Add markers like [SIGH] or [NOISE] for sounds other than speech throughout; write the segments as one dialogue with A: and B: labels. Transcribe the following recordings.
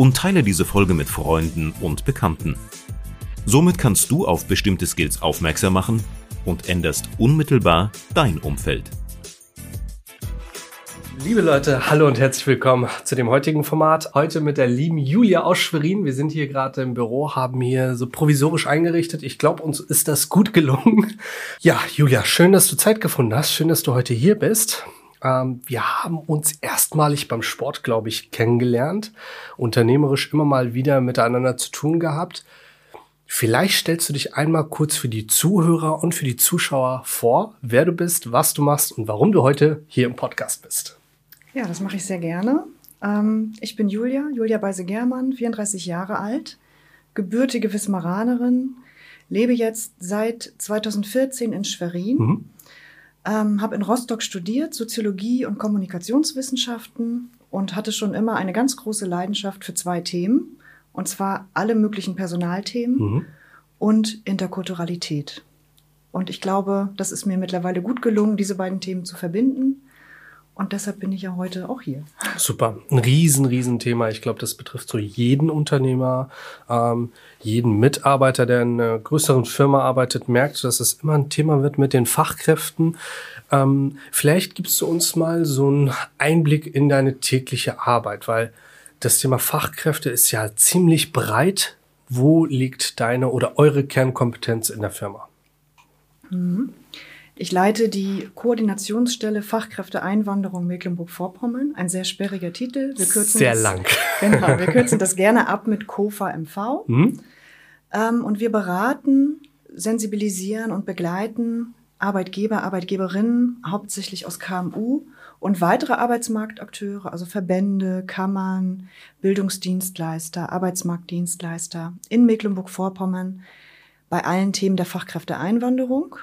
A: und teile diese Folge mit Freunden und Bekannten. Somit kannst du auf bestimmte Skills aufmerksam machen und änderst unmittelbar dein Umfeld.
B: Liebe Leute, hallo und herzlich willkommen zu dem heutigen Format. Heute mit der lieben Julia aus Schwerin. Wir sind hier gerade im Büro, haben hier so provisorisch eingerichtet. Ich glaube, uns ist das gut gelungen. Ja, Julia, schön, dass du Zeit gefunden hast. Schön, dass du heute hier bist. Ähm, wir haben uns erstmalig beim Sport, glaube ich, kennengelernt. Unternehmerisch immer mal wieder miteinander zu tun gehabt. Vielleicht stellst du dich einmal kurz für die Zuhörer und für die Zuschauer vor, wer du bist, was du machst und warum du heute hier im Podcast bist.
C: Ja, das mache ich sehr gerne. Ähm, ich bin Julia, Julia Beise-Germann, 34 Jahre alt, gebürtige Wismaranerin, lebe jetzt seit 2014 in Schwerin. Mhm. Ähm, habe in Rostock studiert, Soziologie und Kommunikationswissenschaften und hatte schon immer eine ganz große Leidenschaft für zwei Themen, und zwar alle möglichen Personalthemen mhm. und Interkulturalität. Und ich glaube, das ist mir mittlerweile gut gelungen, diese beiden Themen zu verbinden. Und deshalb bin ich ja heute auch hier.
B: Super, ein riesen, riesen Thema. Ich glaube, das betrifft so jeden Unternehmer, ähm, jeden Mitarbeiter, der in einer größeren Firma arbeitet, merkt, dass es immer ein Thema wird mit den Fachkräften. Ähm, vielleicht gibst du uns mal so einen Einblick in deine tägliche Arbeit, weil das Thema Fachkräfte ist ja ziemlich breit. Wo liegt deine oder eure Kernkompetenz in der Firma?
C: Mhm. Ich leite die Koordinationsstelle Fachkräfteeinwanderung Mecklenburg-Vorpommern. Ein sehr sperriger Titel.
B: Wir kürzen sehr das, lang. [LAUGHS]
C: Genau, wir kürzen das gerne ab mit KOFA MV. Mhm. Ähm, und wir beraten, sensibilisieren und begleiten Arbeitgeber, Arbeitgeberinnen, hauptsächlich aus KMU und weitere Arbeitsmarktakteure, also Verbände, Kammern, Bildungsdienstleister, Arbeitsmarktdienstleister in Mecklenburg-Vorpommern bei allen Themen der Fachkräfteeinwanderung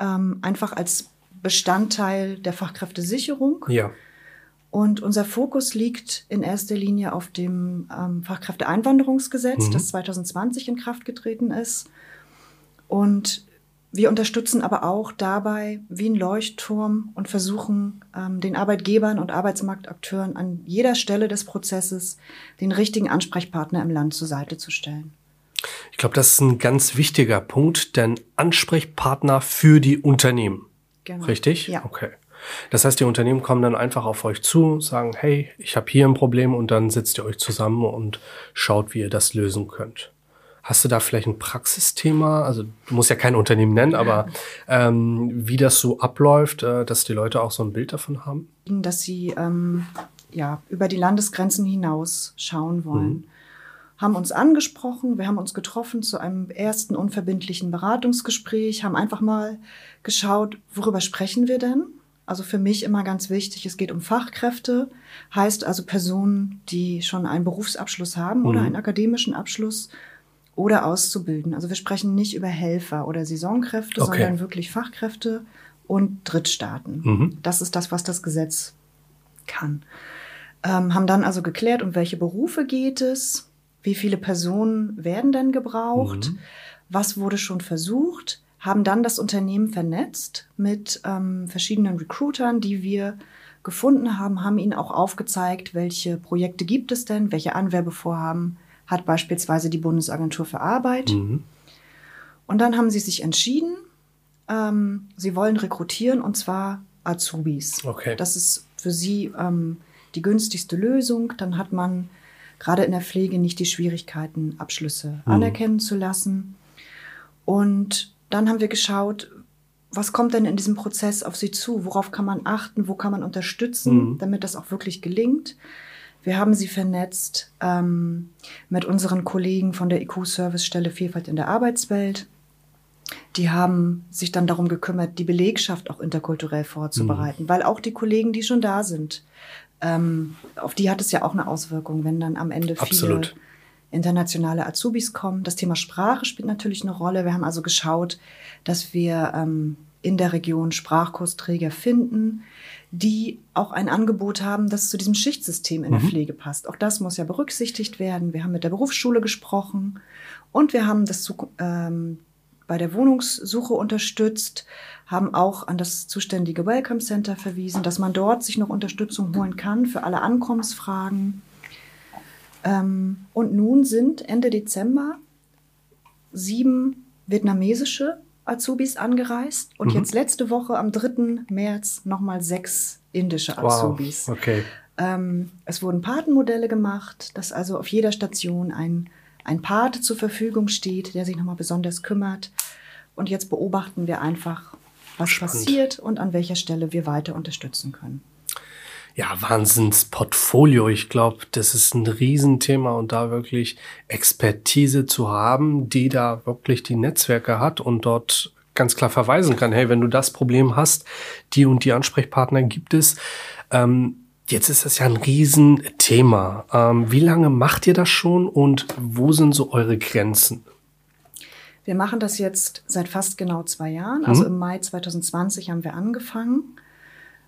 C: ähm, einfach als Bestandteil der Fachkräftesicherung.
B: Ja.
C: Und unser Fokus liegt in erster Linie auf dem ähm, Fachkräfteeinwanderungsgesetz, mhm. das 2020 in Kraft getreten ist. Und wir unterstützen aber auch dabei wie ein Leuchtturm und versuchen ähm, den Arbeitgebern und Arbeitsmarktakteuren an jeder Stelle des Prozesses den richtigen Ansprechpartner im Land zur Seite zu stellen.
B: Ich glaube, das ist ein ganz wichtiger Punkt, denn Ansprechpartner für die Unternehmen. Genau. Richtig?
C: Ja.
B: Okay. Das heißt, die Unternehmen kommen dann einfach auf euch zu, sagen, hey, ich habe hier ein Problem und dann setzt ihr euch zusammen und schaut, wie ihr das lösen könnt. Hast du da vielleicht ein Praxisthema? Also du musst ja kein Unternehmen nennen, aber [LAUGHS] ähm, wie das so abläuft, äh, dass die Leute auch so ein Bild davon haben?
C: Dass sie ähm, ja über die Landesgrenzen hinaus schauen wollen. Mhm haben uns angesprochen, wir haben uns getroffen zu einem ersten unverbindlichen Beratungsgespräch, haben einfach mal geschaut, worüber sprechen wir denn? Also für mich immer ganz wichtig, es geht um Fachkräfte, heißt also Personen, die schon einen Berufsabschluss haben mhm. oder einen akademischen Abschluss oder auszubilden. Also wir sprechen nicht über Helfer oder Saisonkräfte, okay. sondern wirklich Fachkräfte und Drittstaaten. Mhm. Das ist das, was das Gesetz kann. Ähm, haben dann also geklärt, um welche Berufe geht es, wie viele Personen werden denn gebraucht? Mhm. Was wurde schon versucht? Haben dann das Unternehmen vernetzt mit ähm, verschiedenen Recruitern, die wir gefunden haben, haben ihnen auch aufgezeigt, welche Projekte gibt es denn, welche Anwerbevorhaben hat beispielsweise die Bundesagentur für Arbeit. Mhm. Und dann haben sie sich entschieden, ähm, sie wollen rekrutieren und zwar Azubis.
B: Okay.
C: Das ist für sie ähm, die günstigste Lösung. Dann hat man gerade in der Pflege nicht die Schwierigkeiten, Abschlüsse mhm. anerkennen zu lassen. Und dann haben wir geschaut, was kommt denn in diesem Prozess auf Sie zu? Worauf kann man achten? Wo kann man unterstützen, mhm. damit das auch wirklich gelingt? Wir haben sie vernetzt ähm, mit unseren Kollegen von der IQ-Service-Stelle Vielfalt in der Arbeitswelt. Die haben sich dann darum gekümmert, die Belegschaft auch interkulturell vorzubereiten, mhm. weil auch die Kollegen, die schon da sind, ähm, auf die hat es ja auch eine Auswirkung, wenn dann am Ende viele
B: Absolut.
C: internationale Azubis kommen. Das Thema Sprache spielt natürlich eine Rolle. Wir haben also geschaut, dass wir ähm, in der Region Sprachkursträger finden, die auch ein Angebot haben, das zu diesem Schichtsystem in der mhm. Pflege passt. Auch das muss ja berücksichtigt werden. Wir haben mit der Berufsschule gesprochen und wir haben das ähm, bei der Wohnungssuche unterstützt, haben auch an das zuständige Welcome Center verwiesen, dass man dort sich noch Unterstützung holen kann für alle Ankommensfragen. Ähm, und nun sind Ende Dezember sieben vietnamesische Azubis angereist und mhm. jetzt letzte Woche am 3. März nochmal sechs indische Azubis.
B: Wow, okay.
C: Ähm, es wurden Patenmodelle gemacht, dass also auf jeder Station ein, ein Pate zur Verfügung steht, der sich nochmal besonders kümmert. Und jetzt beobachten wir einfach, was Spannend. passiert und an welcher Stelle wir weiter unterstützen können.
B: Ja, Wahnsinnsportfolio. Ich glaube, das ist ein Riesenthema und da wirklich Expertise zu haben, die da wirklich die Netzwerke hat und dort ganz klar verweisen kann, hey, wenn du das Problem hast, die und die Ansprechpartner gibt es. Ähm, jetzt ist das ja ein Riesenthema. Ähm, wie lange macht ihr das schon und wo sind so eure Grenzen?
C: Wir machen das jetzt seit fast genau zwei Jahren. Also mhm. im Mai 2020 haben wir angefangen.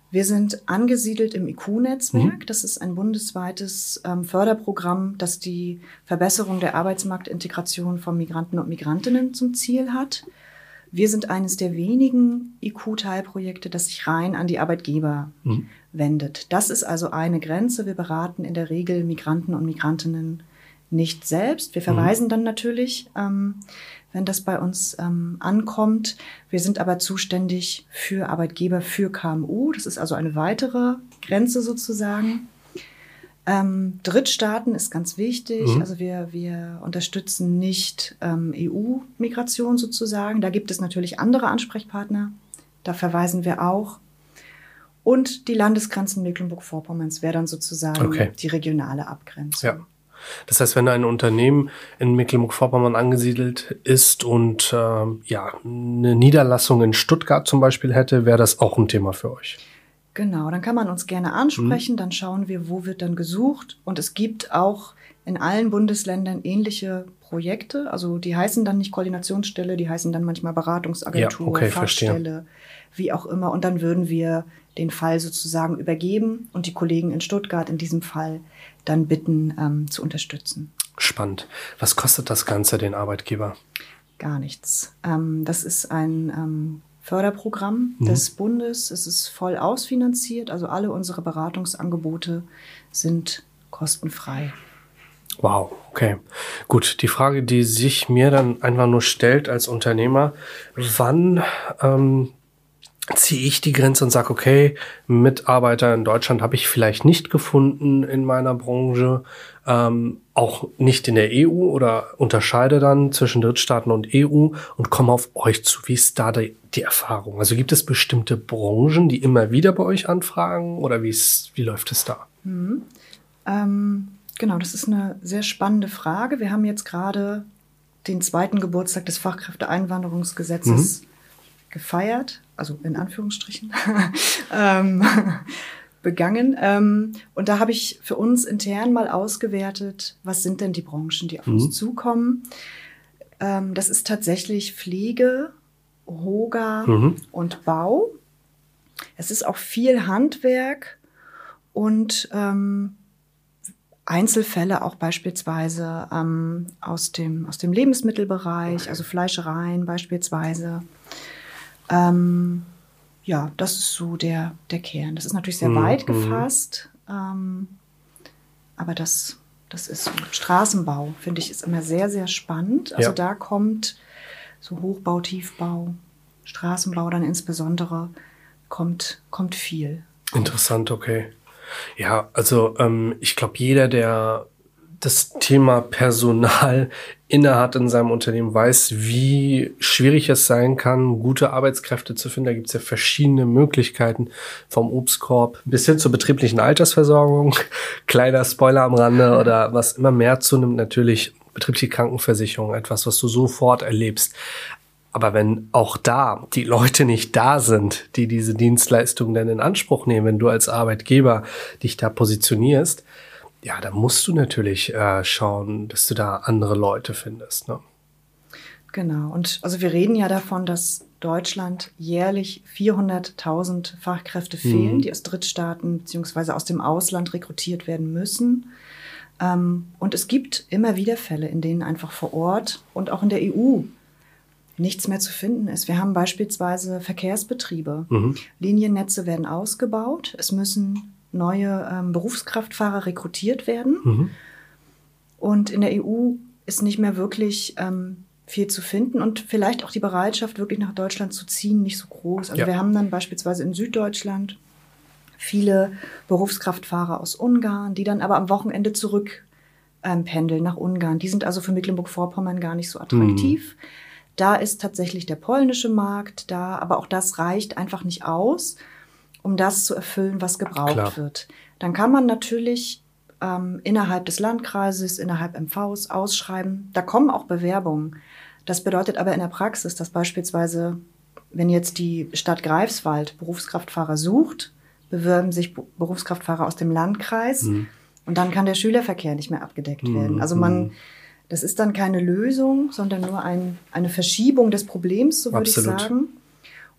C: Wir sind angesiedelt im IQ-Netzwerk. Mhm. Das ist ein bundesweites ähm, Förderprogramm, das die Verbesserung der Arbeitsmarktintegration von Migranten und Migrantinnen zum Ziel hat. Wir sind eines der wenigen IQ-Teilprojekte, das sich rein an die Arbeitgeber mhm. Wendet. Das ist also eine Grenze. Wir beraten in der Regel Migranten und Migrantinnen nicht selbst. Wir verweisen mhm. dann natürlich ähm, wenn das bei uns ähm, ankommt. Wir sind aber zuständig für Arbeitgeber für KMU. Das ist also eine weitere Grenze sozusagen. Ähm, Drittstaaten ist ganz wichtig. Mhm. Also wir, wir unterstützen nicht ähm, EU-Migration sozusagen. Da gibt es natürlich andere Ansprechpartner. Da verweisen wir auch. Und die Landesgrenzen Mecklenburg-Vorpommerns wäre dann sozusagen okay. die regionale Abgrenzung.
B: Ja. Das heißt, wenn ein Unternehmen in Mecklenburg-Vorpommern angesiedelt ist und äh, ja eine Niederlassung in Stuttgart zum Beispiel hätte, wäre das auch ein Thema für euch.
C: Genau, dann kann man uns gerne ansprechen, mhm. dann schauen wir, wo wird dann gesucht. Und es gibt auch in allen Bundesländern ähnliche Projekte. Also die heißen dann nicht Koordinationsstelle, die heißen dann manchmal Beratungsagentur, ja, okay, Fachstelle, verstehe. Wie auch immer. Und dann würden wir den Fall sozusagen übergeben und die Kollegen in Stuttgart in diesem Fall dann bitten ähm, zu unterstützen.
B: Spannend. Was kostet das Ganze den Arbeitgeber?
C: Gar nichts. Ähm, das ist ein ähm, Förderprogramm mhm. des Bundes. Es ist voll ausfinanziert. Also alle unsere Beratungsangebote sind kostenfrei.
B: Wow, okay. Gut, die Frage, die sich mir dann einfach nur stellt als Unternehmer, wann ähm, ziehe ich die Grenze und sage, okay, Mitarbeiter in Deutschland habe ich vielleicht nicht gefunden in meiner Branche, ähm, auch nicht in der EU oder unterscheide dann zwischen Drittstaaten und EU und komme auf euch zu. Wie ist da die, die Erfahrung? Also gibt es bestimmte Branchen, die immer wieder bei euch anfragen oder wie, ist, wie läuft es da?
C: Mhm. Ähm, genau, das ist eine sehr spannende Frage. Wir haben jetzt gerade den zweiten Geburtstag des Fachkräfteeinwanderungsgesetzes mhm. Gefeiert also in Anführungsstrichen, [LAUGHS] ähm, [LAUGHS] begangen. Ähm, und da habe ich für uns intern mal ausgewertet, was sind denn die Branchen, die auf mhm. uns zukommen. Ähm, das ist tatsächlich Pflege, Hoga mhm. und Bau. Es ist auch viel Handwerk und ähm, Einzelfälle auch beispielsweise ähm, aus, dem, aus dem Lebensmittelbereich, also Fleischereien beispielsweise. Ähm, ja, das ist so der, der Kern. Das ist natürlich sehr mhm. weit gefasst, ähm, aber das, das ist so. Straßenbau, finde ich, ist immer sehr, sehr spannend. Also ja. da kommt so Hochbau, Tiefbau, Straßenbau dann insbesondere, kommt, kommt viel.
B: Interessant, okay. Ja, also ähm, ich glaube, jeder, der das Thema Personal innehat in seinem Unternehmen, weiß, wie schwierig es sein kann, gute Arbeitskräfte zu finden. Da gibt es ja verschiedene Möglichkeiten, vom Obstkorb bis hin zur betrieblichen Altersversorgung. [LAUGHS] Kleiner Spoiler am Rande oder was immer mehr zunimmt, natürlich betriebliche Krankenversicherung, etwas, was du sofort erlebst. Aber wenn auch da die Leute nicht da sind, die diese Dienstleistung dann in Anspruch nehmen, wenn du als Arbeitgeber dich da positionierst, ja, da musst du natürlich äh, schauen, dass du da andere Leute findest. Ne?
C: Genau. Und also wir reden ja davon, dass Deutschland jährlich 400.000 Fachkräfte fehlen, mhm. die aus Drittstaaten beziehungsweise aus dem Ausland rekrutiert werden müssen. Ähm, und es gibt immer wieder Fälle, in denen einfach vor Ort und auch in der EU nichts mehr zu finden ist. Wir haben beispielsweise Verkehrsbetriebe. Mhm. Liniennetze werden ausgebaut. Es müssen neue ähm, Berufskraftfahrer rekrutiert werden. Mhm. Und in der EU ist nicht mehr wirklich ähm, viel zu finden und vielleicht auch die Bereitschaft, wirklich nach Deutschland zu ziehen, nicht so groß. Also ja. wir haben dann beispielsweise in Süddeutschland viele Berufskraftfahrer aus Ungarn, die dann aber am Wochenende zurück ähm, pendeln nach Ungarn. Die sind also für Mecklenburg-Vorpommern gar nicht so attraktiv. Mhm. Da ist tatsächlich der polnische Markt da, aber auch das reicht einfach nicht aus, um das zu erfüllen, was gebraucht Klar. wird. Dann kann man natürlich ähm, innerhalb des Landkreises, innerhalb MVs ausschreiben. Da kommen auch Bewerbungen. Das bedeutet aber in der Praxis, dass beispielsweise, wenn jetzt die Stadt Greifswald Berufskraftfahrer sucht, bewerben sich Berufskraftfahrer aus dem Landkreis mhm. und dann kann der Schülerverkehr nicht mehr abgedeckt mhm. werden. Also man, mhm. das ist dann keine Lösung, sondern nur ein, eine Verschiebung des Problems, so würde ich sagen.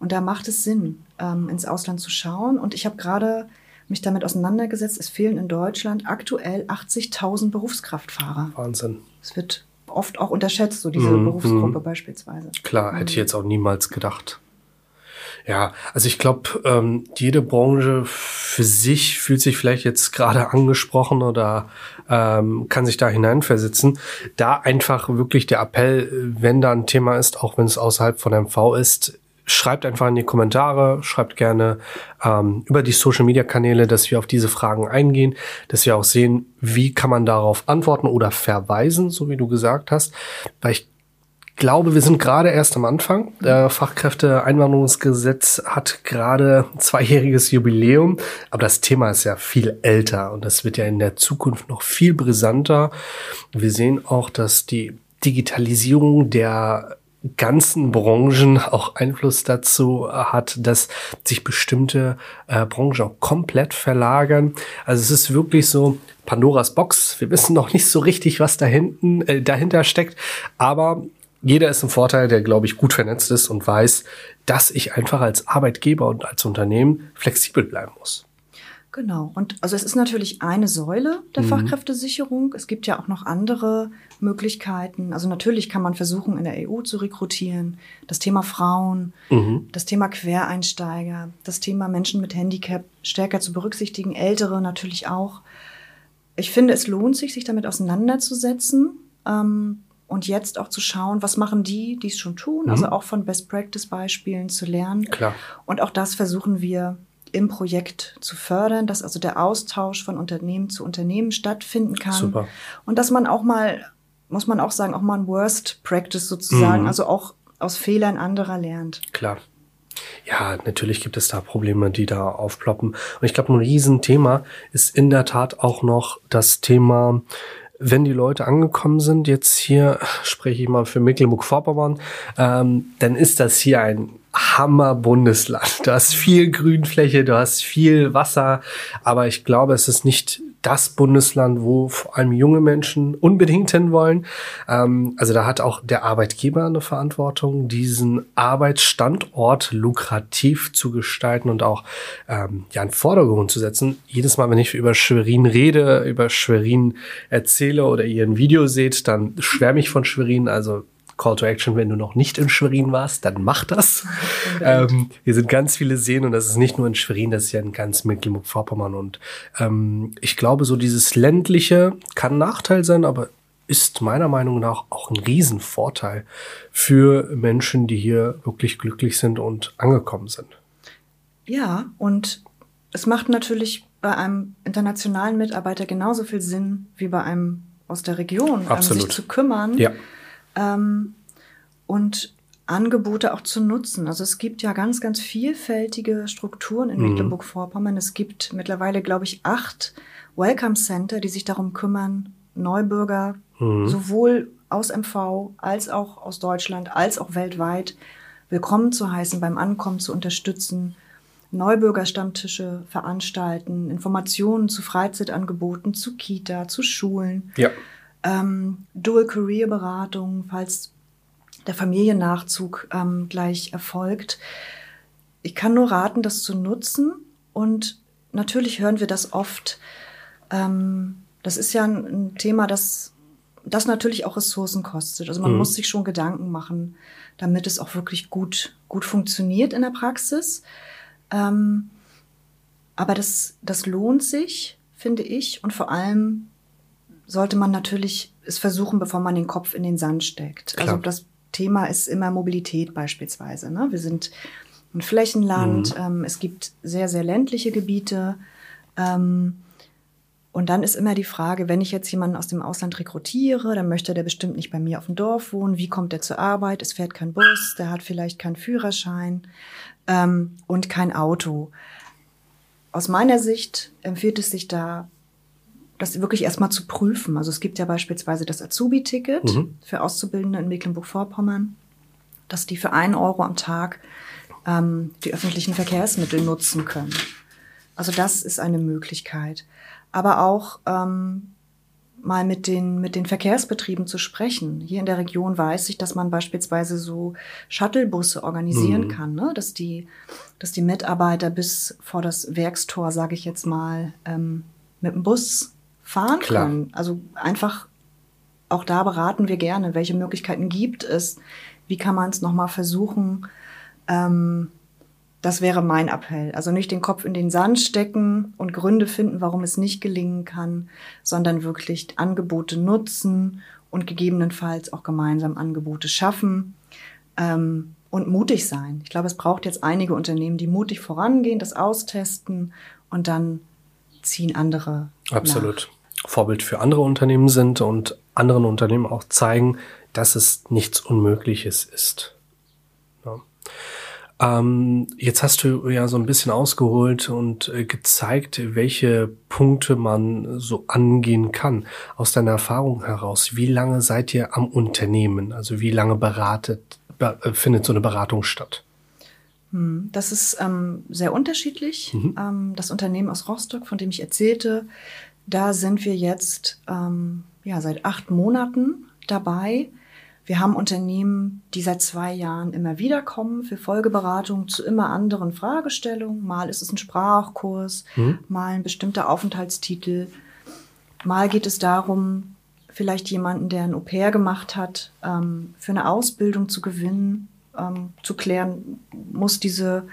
C: Und da macht es Sinn, ähm, ins Ausland zu schauen. Und ich habe gerade mich damit auseinandergesetzt. Es fehlen in Deutschland aktuell 80.000 Berufskraftfahrer.
B: Wahnsinn.
C: Es wird oft auch unterschätzt, so diese mhm. Berufsgruppe mhm. beispielsweise.
B: Klar, hätte ich jetzt auch niemals gedacht. Ja, also ich glaube, ähm, jede Branche für sich fühlt sich vielleicht jetzt gerade angesprochen oder ähm, kann sich da hineinversetzen. Da einfach wirklich der Appell, wenn da ein Thema ist, auch wenn es außerhalb von MV ist, schreibt einfach in die Kommentare, schreibt gerne ähm, über die Social-Media-Kanäle, dass wir auf diese Fragen eingehen, dass wir auch sehen, wie kann man darauf antworten oder verweisen, so wie du gesagt hast. Weil ich glaube, wir sind gerade erst am Anfang. Der Fachkräfteeinwanderungsgesetz hat gerade zweijähriges Jubiläum, aber das Thema ist ja viel älter und das wird ja in der Zukunft noch viel brisanter. Wir sehen auch, dass die Digitalisierung der ganzen Branchen auch Einfluss dazu hat, dass sich bestimmte äh, Branchen auch komplett verlagern. Also es ist wirklich so Pandoras Box. Wir wissen noch nicht so richtig, was da hinten, äh, dahinter steckt, aber jeder ist im Vorteil, der, glaube ich, gut vernetzt ist und weiß, dass ich einfach als Arbeitgeber und als Unternehmen flexibel bleiben muss.
C: Genau. Und also es ist natürlich eine Säule der mhm. Fachkräftesicherung. Es gibt ja auch noch andere Möglichkeiten. Also natürlich kann man versuchen, in der EU zu rekrutieren. Das Thema Frauen, mhm. das Thema Quereinsteiger, das Thema Menschen mit Handicap stärker zu berücksichtigen, Ältere natürlich auch. Ich finde, es lohnt sich, sich damit auseinanderzusetzen ähm, und jetzt auch zu schauen, was machen die, die es schon tun, also mhm. also auch von Best-Practice-Beispielen zu lernen.
B: Klar.
C: Und auch das versuchen wir im Projekt zu fördern, dass also der Austausch von Unternehmen zu Unternehmen stattfinden kann. Super. Und dass man auch mal, muss man auch sagen, auch mal ein Worst Practice sozusagen, mhm. also auch aus Fehlern anderer lernt.
B: Klar. Ja, natürlich gibt es da Probleme, die da aufploppen. Und ich glaube, ein Riesenthema ist in der Tat auch noch das Thema, wenn die Leute angekommen sind, jetzt hier [LAUGHS] spreche ich mal für Mecklenburg-Vorpommern, ähm, dann ist das hier ein Hammer-Bundesland. Du hast viel Grünfläche, du hast viel Wasser, aber ich glaube, es ist nicht das Bundesland, wo vor allem junge Menschen unbedingt hinwollen. Ähm, also da hat auch der Arbeitgeber eine Verantwortung, diesen Arbeitsstandort lukrativ zu gestalten und auch ähm, ja in Vordergrund zu setzen. Jedes Mal, wenn ich über Schwerin rede, über Schwerin erzähle oder ihr ein Video seht, dann schwärme ich von Schwerin. Also Call to Action, wenn du noch nicht in Schwerin warst, dann mach das. [LAUGHS] ähm, hier sind ganz viele Seen und das ist nicht nur in Schwerin, das ist ja in ganz Mecklenburg-Vorpommern. Und ähm, ich glaube, so dieses ländliche kann ein Nachteil sein, aber ist meiner Meinung nach auch ein Riesenvorteil für Menschen, die hier wirklich glücklich sind und angekommen sind.
C: Ja, und es macht natürlich bei einem internationalen Mitarbeiter genauso viel Sinn wie bei einem aus der Region, um sich zu kümmern.
B: Ja
C: ähm, und Angebote auch zu nutzen. Also es gibt ja ganz, ganz vielfältige Strukturen in mhm. Mecklenburg-Vorpommern. Es gibt mittlerweile, glaube ich, acht Welcome Center, die sich darum kümmern, Neubürger mhm. sowohl aus MV als auch aus Deutschland als auch weltweit willkommen zu heißen, beim Ankommen zu unterstützen. Neubürgerstammtische veranstalten, Informationen zu Freizeitangeboten, zu Kita, zu Schulen,
B: Ja.
C: Ähm, Dual-Career-Beratung, falls der Familiennachzug ähm, gleich erfolgt. Ich kann nur raten, das zu nutzen. Und natürlich hören wir das oft. Ähm, das ist ja ein, ein Thema, das, das natürlich auch Ressourcen kostet. Also man
B: Mhm.
C: muss sich schon Gedanken machen, damit es auch wirklich gut, gut funktioniert in der Praxis. Ähm, aber das, das lohnt sich, finde ich. Und vor allem sollte man natürlich es versuchen, bevor man den Kopf in den Sand steckt.
B: Klar.
C: Also das Thema ist immer Mobilität beispielsweise. Ne? Wir sind ein Flächenland, ähm, es gibt sehr, sehr ländliche Gebiete. Ähm, und dann ist immer die Frage, wenn ich jetzt jemanden aus dem Ausland rekrutiere, dann möchte der bestimmt nicht bei mir auf dem Dorf wohnen. Wie kommt der zur Arbeit? Es fährt kein Bus, der hat vielleicht keinen Führerschein ähm, und kein Auto. Aus meiner Sicht empfiehlt es sich da, das wirklich erstmal zu prüfen. Also es gibt ja beispielsweise das Azubi-Ticket
B: Mhm.
C: für Auszubildende in Mecklenburg-Vorpommern, dass die für einen Euro am Tag ähm, die öffentlichen Verkehrsmittel nutzen können. Also das ist eine Möglichkeit. Aber auch ähm, mal mit den, mit den Verkehrsbetrieben zu sprechen. Hier in der Region weiß ich, dass man beispielsweise so Shuttlebusse organisieren
B: Mhm.
C: kann, ne? dass, die, dass die Mitarbeiter bis vor das Werkstor, sage ich jetzt mal, ähm, mit dem Bus fahren
B: Klar.
C: können. Also einfach auch da beraten wir gerne, welche Möglichkeiten gibt es, wie kann man es nochmal versuchen. Ähm, das wäre mein Appell. Also nicht den Kopf in den Sand stecken und Gründe finden, warum es nicht gelingen kann, sondern wirklich Angebote nutzen und gegebenenfalls auch gemeinsam Angebote schaffen ähm, und mutig sein. Ich glaube, es braucht jetzt einige Unternehmen, die mutig vorangehen, das austesten und dann ziehen andere.
B: Absolut. Vorbild für andere Unternehmen sind und anderen Unternehmen auch zeigen, dass es nichts Unmögliches ist. Ja. Ähm, jetzt hast du ja so ein bisschen ausgeholt und äh, gezeigt, welche Punkte man so angehen kann. Aus deiner Erfahrung heraus, wie lange seid ihr am Unternehmen? Also wie lange beratet, be äh, findet so eine Beratung statt?
C: Hm, Das ist ähm, sehr unterschiedlich. Ähm, das Unternehmen aus Rostock, von dem ich erzählte, da sind wir jetzt ähm, ja, seit acht Monaten dabei. Wir haben Unternehmen, die seit zwei Jahren immer wieder kommen für Folgeberatung zu immer anderen Fragestellungen. Mal ist es ein Sprachkurs, mal ein bestimmter Aufenthaltstitel. Mal geht es darum, vielleicht jemanden, der ein Au-pair gemacht hat, ähm, für eine Ausbildung zu gewinnen, ähm, zu klären, muss diese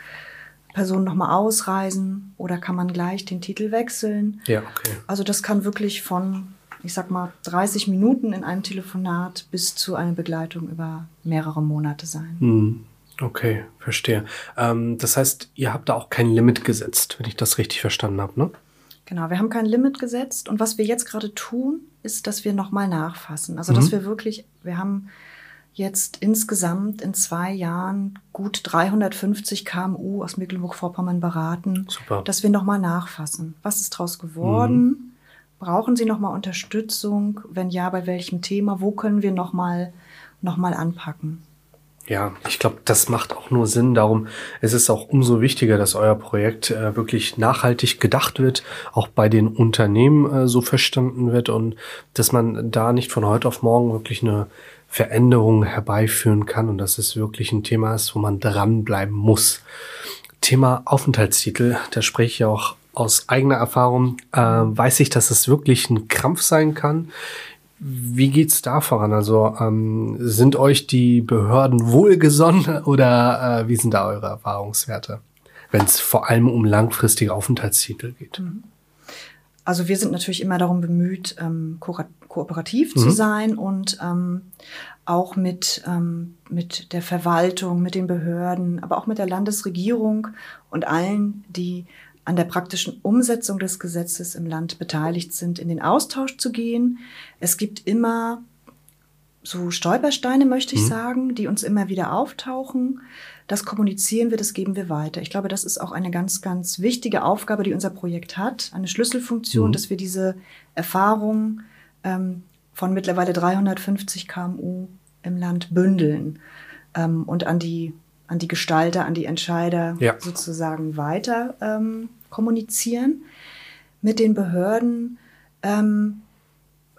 C: Person nochmal ausreisen oder kann man gleich den Titel wechseln.
B: Ja, okay.
C: Also das kann wirklich von, ich sag mal, 30 Minuten in einem Telefonat bis zu einer Begleitung über mehrere Monate sein.
B: Hm, Okay, verstehe. Ähm, das heißt, ihr habt da auch kein Limit gesetzt, wenn ich das richtig verstanden habe, ne?
C: Genau, wir haben kein Limit gesetzt und was wir jetzt gerade tun, ist, dass wir nochmal nachfassen. Also dass
B: Mhm.
C: wir wirklich, wir haben jetzt insgesamt in zwei Jahren gut 350 KMU aus Mecklenburg-Vorpommern beraten,
B: Super.
C: dass wir nochmal nachfassen. Was ist daraus geworden? Brauchen Sie nochmal Unterstützung? Wenn ja, bei welchem Thema? Wo können wir nochmal noch mal anpacken?
B: Ja, ich glaube, das macht auch nur Sinn. Darum ist es auch umso wichtiger, dass euer Projekt äh, wirklich nachhaltig gedacht wird, auch bei den Unternehmen äh, so verstanden wird und dass man da nicht von heute auf morgen wirklich eine Veränderung herbeiführen kann und dass es wirklich ein Thema ist, wo man dranbleiben muss. Thema Aufenthaltstitel, da spreche ich auch aus eigener Erfahrung, äh, weiß ich, dass es wirklich ein Krampf sein kann. Wie geht's da voran? Also ähm, sind euch die Behörden wohlgesonnen oder äh, wie sind da eure Erfahrungswerte, wenn es vor allem um langfristige Aufenthaltstitel geht?
C: Also wir sind natürlich immer darum bemüht, ähm, ko kooperativ
B: Mhm.
C: zu sein und ähm, auch mit, ähm, mit der Verwaltung, mit den Behörden, aber auch mit der Landesregierung und allen, die an der praktischen Umsetzung des Gesetzes im Land beteiligt sind, in den Austausch zu gehen. Es gibt immer so Stolpersteine, möchte ich
B: Mhm.
C: sagen, die uns immer wieder auftauchen. Das kommunizieren wir, das geben wir weiter. Ich glaube, das ist auch eine ganz, ganz wichtige Aufgabe, die unser Projekt hat, eine Schlüsselfunktion,
B: Mhm.
C: dass wir diese Erfahrung ähm, von mittlerweile 350 KMU im Land bündeln ähm, und an die an die Gestalter, an die Entscheider
B: Ja.
C: sozusagen weiter ähm, kommunizieren. Mit den Behörden, ähm,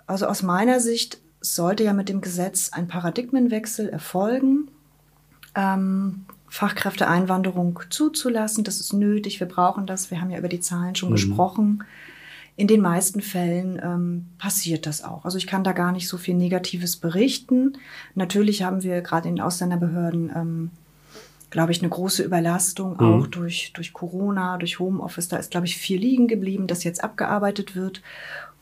C: also aus meiner Sicht sollte ja mit dem Gesetz ein Paradigmenwechsel erfolgen, ähm, Fachkräfteeinwanderung zuzulassen. Das ist nötig, wir brauchen das. Wir haben ja über die Zahlen schon gesprochen. In den meisten Fällen ähm, passiert das auch. Also ich kann da gar nicht so viel Negatives berichten. Natürlich haben wir gerade in den Ausländerbehörden, ähm, glaube ich, eine große Überlastung, auch durch, durch Corona, durch Homeoffice. Da ist, glaube ich, viel liegen geblieben, das jetzt abgearbeitet wird.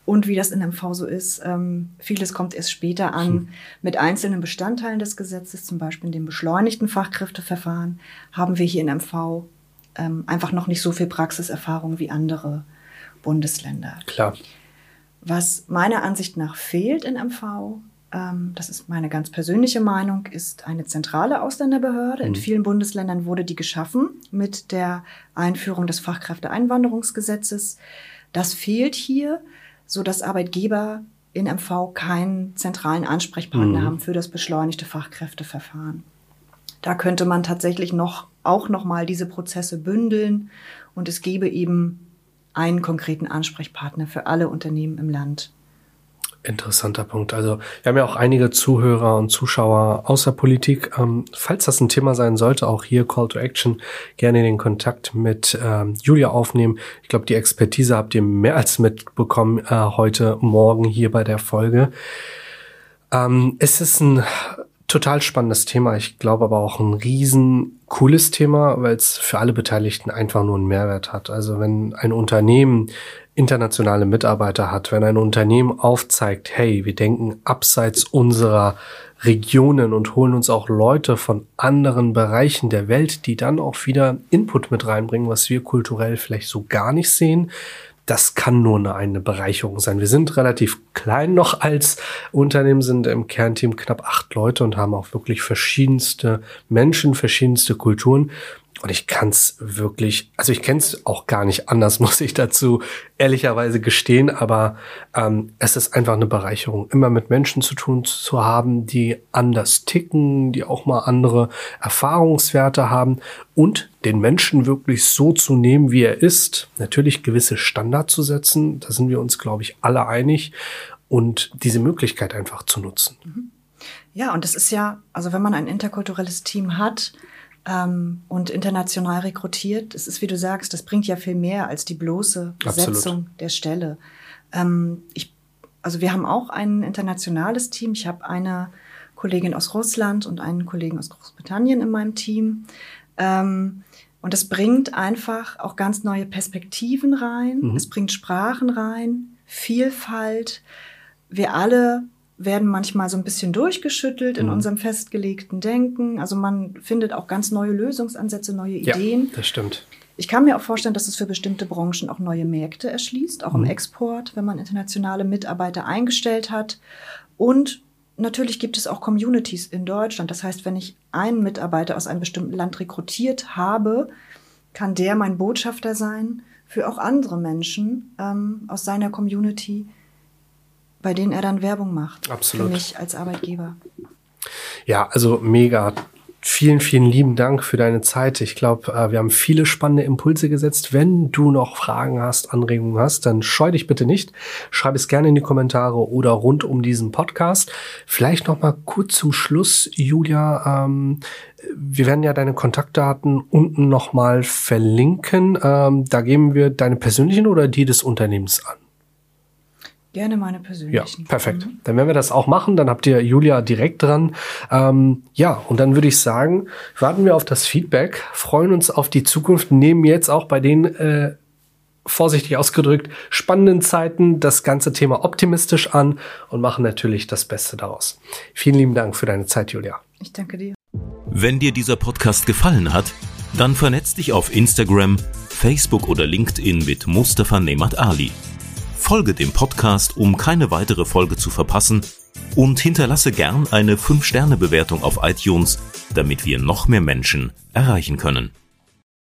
C: Und wie das in MV so ist, ähm, vieles kommt erst später an. Mit einzelnen Bestandteilen des Gesetzes, zum Beispiel in dem beschleunigten Fachkräfteverfahren, haben wir hier in MV ähm, einfach noch nicht so viel Praxiserfahrung wie andere Bundesländer.
B: Klar.
C: Was meiner Ansicht nach fehlt in MV, ähm, das ist meine ganz persönliche Meinung, ist eine zentrale Ausländerbehörde. In vielen Bundesländern wurde die geschaffen mit der Einführung des Fachkräfteeinwanderungsgesetzes. Das fehlt hier, so dass Arbeitgeber in MV keinen zentralen Ansprechpartner haben für das beschleunigte Fachkräfteverfahren. Da könnte man tatsächlich noch auch noch mal diese Prozesse bündeln und es gäbe eben einen konkreten Ansprechpartner für alle Unternehmen im Land.
B: Interessanter Punkt. Also wir haben ja auch einige Zuhörer und Zuschauer aus der Politik. Ähm, falls das ein Thema sein sollte, auch hier Call to Action, gerne den Kontakt mit ähm, Julia aufnehmen. Ich glaube, die Expertise habt ihr mehr als mitbekommen äh, heute Morgen hier bei der Folge. Ähm, es ist ein total spannendes Thema. Ich glaube aber auch ein riesen cooles Thema, weil es für alle Beteiligten einfach nur einen Mehrwert hat. Also wenn ein Unternehmen internationale Mitarbeiter hat, wenn ein Unternehmen aufzeigt, hey, wir denken abseits unserer Regionen und holen uns auch Leute von anderen Bereichen der Welt, die dann auch wieder Input mit reinbringen, was wir kulturell vielleicht so gar nicht sehen, das kann nur eine, eine Bereicherung sein. Wir sind relativ klein noch als Unternehmen, sind im Kernteam knapp acht Leute und haben auch wirklich verschiedenste Menschen, verschiedenste Kulturen. Und ich kann es wirklich, also ich kenne es auch gar nicht anders, [LAUGHS] muss ich dazu ehrlicherweise gestehen, aber ähm, es ist einfach eine Bereicherung, immer mit Menschen zu tun zu haben, die anders ticken, die auch mal andere Erfahrungswerte haben und den Menschen wirklich so zu nehmen, wie er ist, natürlich gewisse Standards zu setzen, da sind wir uns, glaube ich, alle einig. Und diese Möglichkeit einfach zu nutzen.
C: Ja, und das ist ja, also wenn man ein interkulturelles Team hat, ähm, und international rekrutiert. Es ist, wie du sagst, das bringt ja viel mehr als die bloße Besetzung
B: Absolut.
C: der Stelle. Ähm, ich, also wir haben auch ein internationales Team. Ich habe eine Kollegin aus Russland und einen Kollegen aus Großbritannien in meinem Team. Ähm, und es bringt einfach auch ganz neue Perspektiven rein. Es bringt Sprachen rein, Vielfalt. Wir alle werden manchmal so ein bisschen durchgeschüttelt in unserem festgelegten Denken. Also man findet auch ganz neue Lösungsansätze, neue Ideen.
B: Ja, das stimmt.
C: Ich kann mir auch vorstellen, dass es für bestimmte Branchen auch neue Märkte erschließt, auch im Export, wenn man internationale Mitarbeiter eingestellt hat. Und natürlich gibt es auch Communities in Deutschland. Das heißt, wenn ich einen Mitarbeiter aus einem bestimmten Land rekrutiert habe, kann der mein Botschafter sein für auch andere Menschen ähm, aus seiner Community, bei denen er dann Werbung macht.
B: Absolut.
C: Für mich als Arbeitgeber.
B: Ja, also mega. Vielen, vielen lieben Dank für deine Zeit. Ich glaube, äh, wir haben viele spannende Impulse gesetzt. Wenn du noch Fragen hast, Anregungen hast, dann scheu dich bitte nicht. Schreib es gerne in die Kommentare oder rund um diesen Podcast. Vielleicht noch mal kurz zum Schluss, Julia. Ähm, wir werden ja deine Kontaktdaten unten noch mal verlinken. Ähm, da geben wir deine persönlichen oder die des Unternehmens an.
C: Gerne meine
B: Ja,
C: persönlichen.
B: perfekt. Dann werden wir das auch machen. Dann habt ihr Julia direkt dran. Ähm, ja, und dann würde ich sagen, warten wir auf das Feedback, freuen uns auf die Zukunft, nehmen jetzt auch bei den, äh, vorsichtig ausgedrückt, spannenden Zeiten das ganze Thema optimistisch an und machen natürlich das Beste daraus. Vielen lieben Dank für deine Zeit, Julia.
C: Ich danke dir.
A: Wenn dir dieser Podcast gefallen hat, dann vernetz dich auf Instagram, Facebook oder LinkedIn mit Mustafa Nemat Ali. Folge dem Podcast, um keine weitere Folge zu verpassen und hinterlasse gern eine 5-Sterne-Bewertung auf iTunes, damit wir noch mehr Menschen erreichen können.